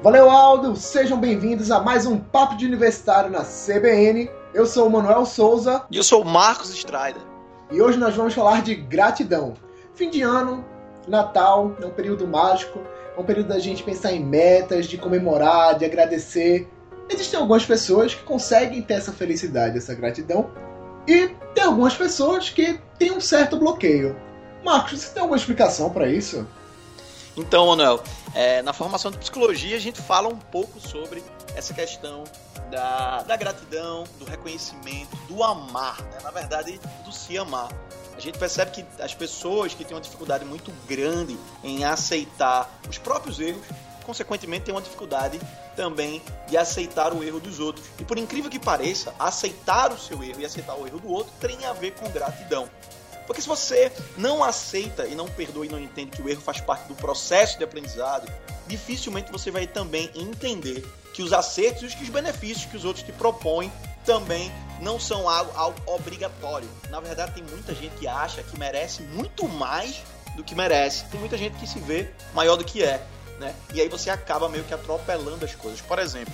Valeu, Aldo! Sejam bem-vindos a mais um Papo de Universitário na CBN. Eu sou o Manuel Souza. E eu sou o Marcos Strider. E hoje nós vamos falar de gratidão. Fim de ano, Natal, é um período mágico, é um período da gente pensar em metas, de comemorar, de agradecer. Existem algumas pessoas que conseguem ter essa felicidade, essa gratidão, e tem algumas pessoas que têm um certo bloqueio. Marcos, você tem alguma explicação para isso? Então, Manuel, é, na formação de psicologia a gente fala um pouco sobre essa questão da, da gratidão, do reconhecimento, do amar, né? na verdade, do se amar. A gente percebe que as pessoas que têm uma dificuldade muito grande em aceitar os próprios erros, consequentemente, têm uma dificuldade também de aceitar o erro dos outros. E por incrível que pareça, aceitar o seu erro e aceitar o erro do outro tem a ver com gratidão. Porque se você não aceita e não perdoa e não entende que o erro faz parte do processo de aprendizado, dificilmente você vai também entender que os acertos e os benefícios que os outros te propõem também não são algo, algo obrigatório. Na verdade, tem muita gente que acha que merece muito mais do que merece. Tem muita gente que se vê maior do que é. Né? E aí você acaba meio que atropelando as coisas. Por exemplo,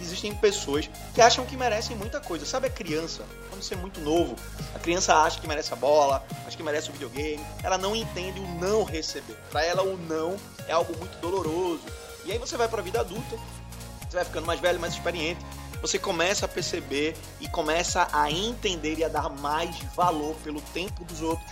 existem pessoas que acham que merecem muita coisa. Sabe a criança? Quando você é muito novo, a criança acha que merece a bola, acha que merece o videogame, ela não entende o não receber. Para ela o não é algo muito doloroso. E aí você vai para a vida adulta, você vai ficando mais velho, mais experiente, você começa a perceber e começa a entender e a dar mais valor pelo tempo dos outros,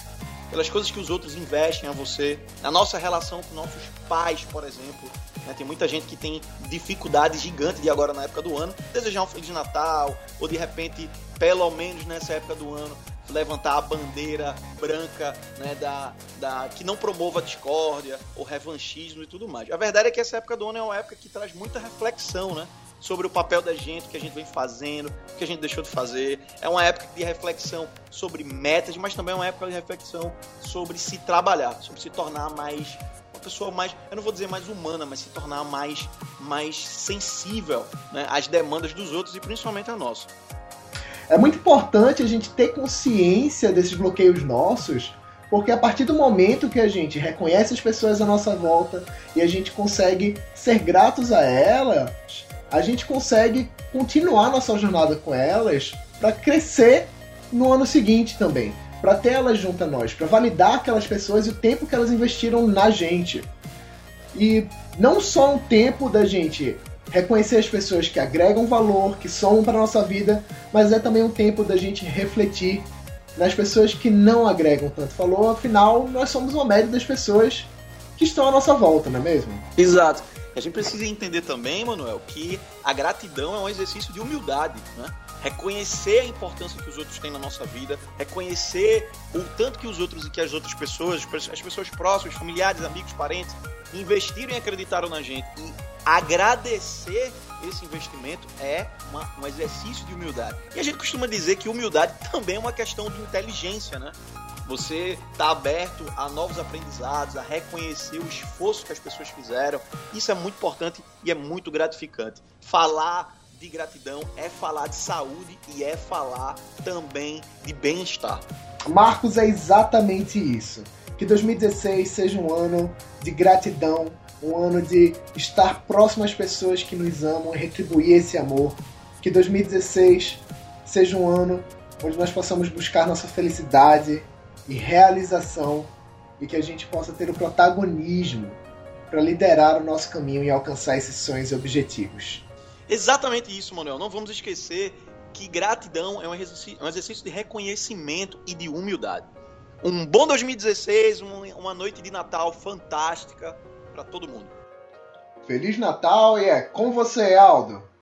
pelas coisas que os outros investem a você, na nossa relação com nossos pais, por exemplo, né? Tem muita gente que tem dificuldade gigante de agora na época do ano desejar um Feliz Natal, ou de repente, pelo menos nessa época do ano, levantar a bandeira branca né, da, da, que não promova discórdia, ou revanchismo e tudo mais. A verdade é que essa época do ano é uma época que traz muita reflexão, né? Sobre o papel da gente, o que a gente vem fazendo, o que a gente deixou de fazer. É uma época de reflexão sobre metas, mas também é uma época de reflexão sobre se trabalhar, sobre se tornar mais pessoa mais, eu não vou dizer mais humana, mas se tornar mais, mais sensível né, às demandas dos outros e principalmente a nossa. É muito importante a gente ter consciência desses bloqueios nossos, porque a partir do momento que a gente reconhece as pessoas à nossa volta e a gente consegue ser gratos a elas, a gente consegue continuar nossa jornada com elas para crescer no ano seguinte também para ter elas junto a nós, para validar aquelas pessoas e o tempo que elas investiram na gente. E não só um tempo da gente reconhecer as pessoas que agregam valor, que somam para nossa vida, mas é também um tempo da gente refletir nas pessoas que não agregam tanto valor, afinal, nós somos uma média das pessoas que estão à nossa volta, não é mesmo? Exato. A gente precisa entender também, Manuel, que a gratidão é um exercício de humildade, né? reconhecer a importância que os outros têm na nossa vida, reconhecer o tanto que os outros e que as outras pessoas, as pessoas próximas, familiares, amigos, parentes, investiram e acreditaram na gente e agradecer esse investimento é uma, um exercício de humildade. E a gente costuma dizer que humildade também é uma questão de inteligência, né? Você está aberto a novos aprendizados, a reconhecer o esforço que as pessoas fizeram. Isso é muito importante e é muito gratificante. Falar de gratidão é falar de saúde e é falar também de bem-estar. Marcos, é exatamente isso. Que 2016 seja um ano de gratidão, um ano de estar próximo às pessoas que nos amam e retribuir esse amor. Que 2016 seja um ano onde nós possamos buscar nossa felicidade e realização e que a gente possa ter o protagonismo para liderar o nosso caminho e alcançar esses sonhos e objetivos. Exatamente isso, Manuel. Não vamos esquecer que gratidão é um exercício, é exercício de reconhecimento e de humildade. Um bom 2016, uma noite de Natal fantástica para todo mundo. Feliz Natal e é com você, Aldo.